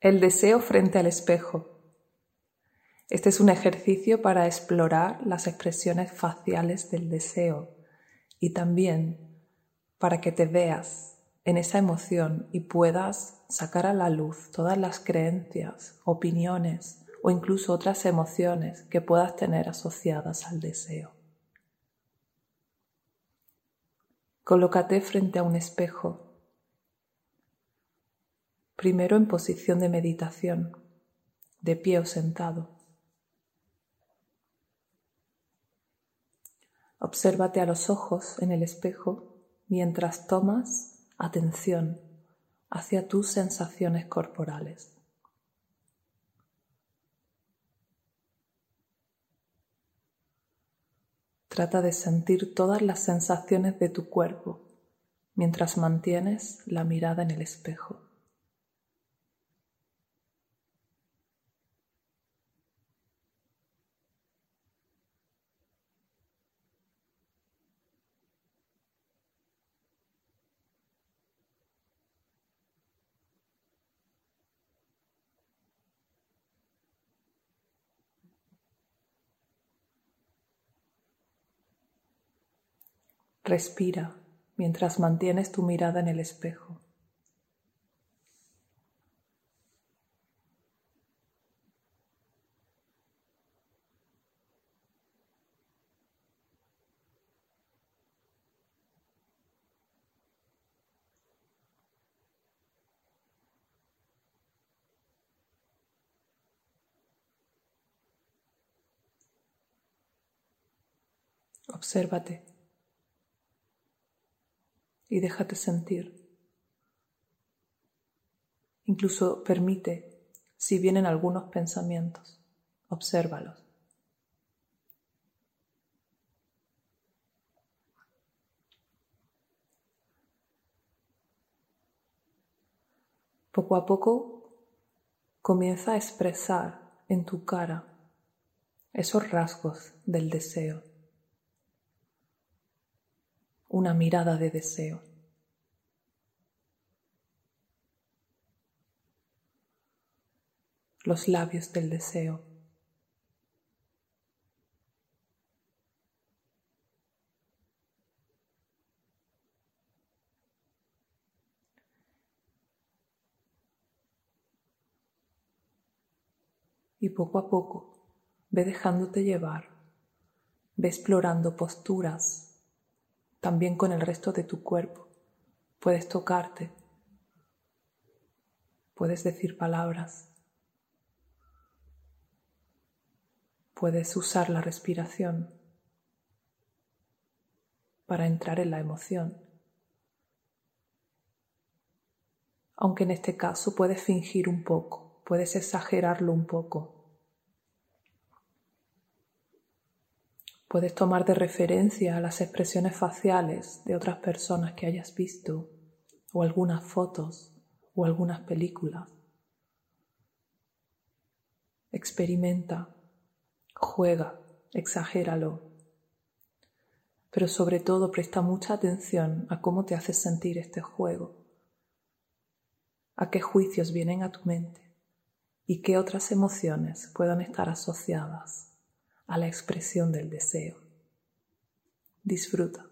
El deseo frente al espejo. Este es un ejercicio para explorar las expresiones faciales del deseo y también para que te veas en esa emoción y puedas sacar a la luz todas las creencias, opiniones o incluso otras emociones que puedas tener asociadas al deseo. Colócate frente a un espejo primero en posición de meditación, de pie o sentado. Obsérvate a los ojos en el espejo mientras tomas atención hacia tus sensaciones corporales. Trata de sentir todas las sensaciones de tu cuerpo mientras mantienes la mirada en el espejo. Respira mientras mantienes tu mirada en el espejo. Obsérvate y déjate sentir. Incluso permite si vienen algunos pensamientos, obsérvalos. Poco a poco comienza a expresar en tu cara esos rasgos del deseo una mirada de deseo. Los labios del deseo. Y poco a poco ve dejándote llevar, ve explorando posturas también con el resto de tu cuerpo. Puedes tocarte, puedes decir palabras, puedes usar la respiración para entrar en la emoción. Aunque en este caso puedes fingir un poco, puedes exagerarlo un poco Puedes tomar de referencia las expresiones faciales de otras personas que hayas visto, o algunas fotos, o algunas películas. Experimenta, juega, exagéralo. Pero sobre todo presta mucha atención a cómo te hace sentir este juego, a qué juicios vienen a tu mente y qué otras emociones puedan estar asociadas a la expresión del deseo. Disfruta.